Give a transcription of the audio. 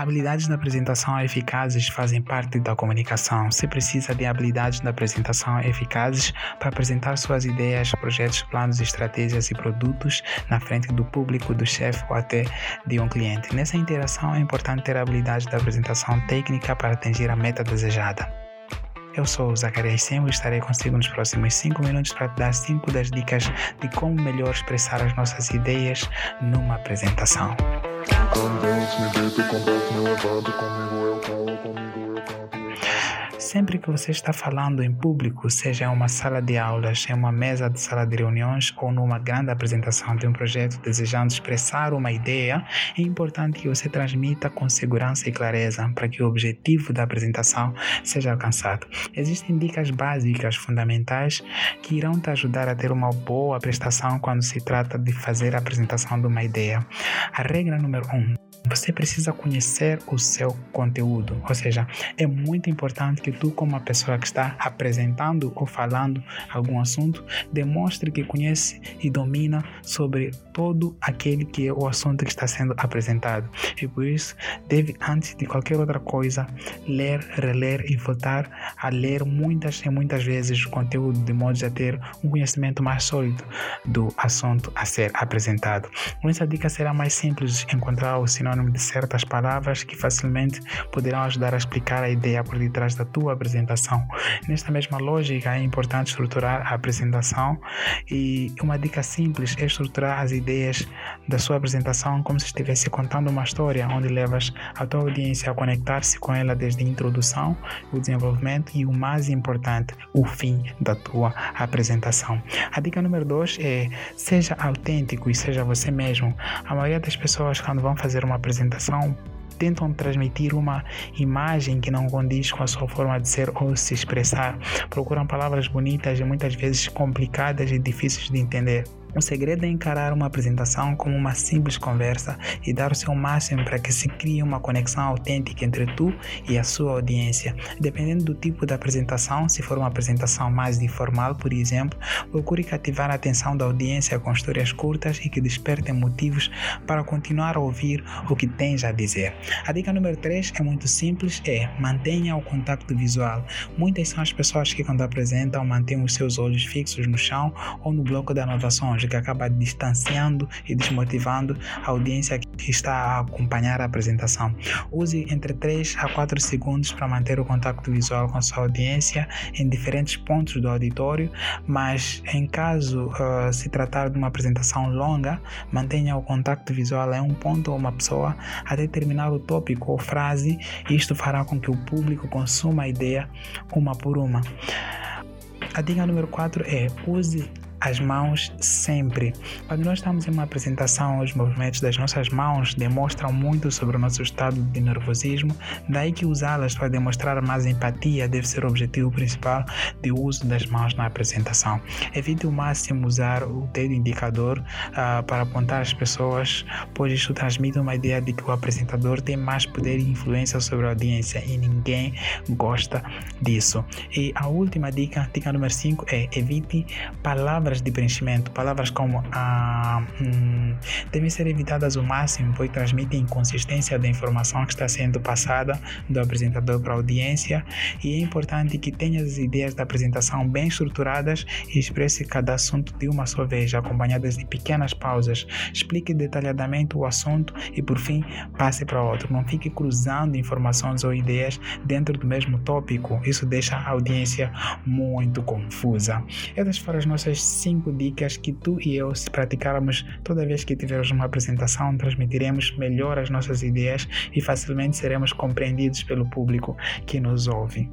Habilidades de apresentação eficazes fazem parte da comunicação. Você precisa de habilidades de apresentação eficazes para apresentar suas ideias, projetos, planos, estratégias e produtos na frente do público, do chefe ou até de um cliente. Nessa interação é importante ter habilidades de apresentação técnica para atingir a meta desejada. Eu sou o Zacarias Sembo e estarei consigo nos próximos 5 minutos para te dar 5 das dicas de como melhor expressar as nossas ideias numa apresentação. Sempre que você está falando em público, seja em uma sala de aulas, em uma mesa de sala de reuniões ou numa grande apresentação de um projeto desejando expressar uma ideia, é importante que você transmita com segurança e clareza para que o objetivo da apresentação seja alcançado. Existem dicas básicas fundamentais que irão te ajudar a ter uma boa prestação quando se trata de fazer a apresentação de uma ideia. A regra número 1. Um, você precisa conhecer o seu conteúdo, ou seja, é muito importante que tu, como uma pessoa que está apresentando ou falando algum assunto, demonstre que conhece e domina sobre todo aquele que é o assunto que está sendo apresentado. E por isso, deve, antes de qualquer outra coisa, ler, reler e voltar a ler muitas e muitas vezes o conteúdo, de modo a ter um conhecimento mais sólido do assunto a ser apresentado. Com essa dica será mais simples encontrar o sinônimo de certas palavras que facilmente poderão ajudar a explicar a ideia por detrás da tua apresentação. Nesta mesma lógica, é importante estruturar a apresentação e uma dica simples é estruturar as ideias da sua apresentação como se estivesse contando uma história onde levas a tua audiência a conectar-se com ela desde a introdução, o desenvolvimento e o mais importante, o fim da tua apresentação. A dica número 2 é seja autêntico e seja você mesmo. A maioria das pessoas quando vão fazer uma apresentação tentam transmitir uma imagem que não condiz com a sua forma de ser ou se expressar. Procuram palavras bonitas e muitas vezes complicadas e difíceis de entender. O segredo é encarar uma apresentação como uma simples conversa e dar o seu máximo para que se crie uma conexão autêntica entre tu e a sua audiência. Dependendo do tipo de apresentação, se for uma apresentação mais informal, por exemplo, procure cativar a atenção da audiência com histórias curtas e que despertem motivos para continuar a ouvir o que tens a dizer. A dica número 3 é muito simples, é mantenha o contato visual. Muitas são as pessoas que quando apresentam mantêm os seus olhos fixos no chão ou no bloco de anotações que acaba distanciando e desmotivando a audiência que está a acompanhar a apresentação. Use entre 3 a 4 segundos para manter o contato visual com sua audiência em diferentes pontos do auditório, mas em caso uh, se tratar de uma apresentação longa, mantenha o contato visual em um ponto ou uma pessoa até terminar o tópico ou frase. Isto fará com que o público consuma a ideia uma por uma. A dica número 4 é use as mãos sempre. Quando nós estamos em uma apresentação, os movimentos das nossas mãos demonstram muito sobre o nosso estado de nervosismo, daí que usá-las para demonstrar mais empatia deve ser o objetivo principal do uso das mãos na apresentação. Evite o máximo usar o dedo indicador uh, para apontar as pessoas, pois isso transmite uma ideia de que o apresentador tem mais poder e influência sobre a audiência e ninguém gosta disso. E a última dica, dica número 5, é evite palavras palavras de preenchimento, palavras como ah, hum, devem ser evitadas o máximo, pois transmitem inconsistência da informação que está sendo passada do apresentador para a audiência e é importante que tenha as ideias da apresentação bem estruturadas e expresse cada assunto de uma só vez, acompanhadas de pequenas pausas. Explique detalhadamente o assunto e, por fim, passe para outro. Não fique cruzando informações ou ideias dentro do mesmo tópico. Isso deixa a audiência muito confusa. Essas foram as nossas cinco dicas que tu e eu, se praticarmos toda vez que tivermos uma apresentação, transmitiremos melhor as nossas ideias e facilmente seremos compreendidos pelo público que nos ouve.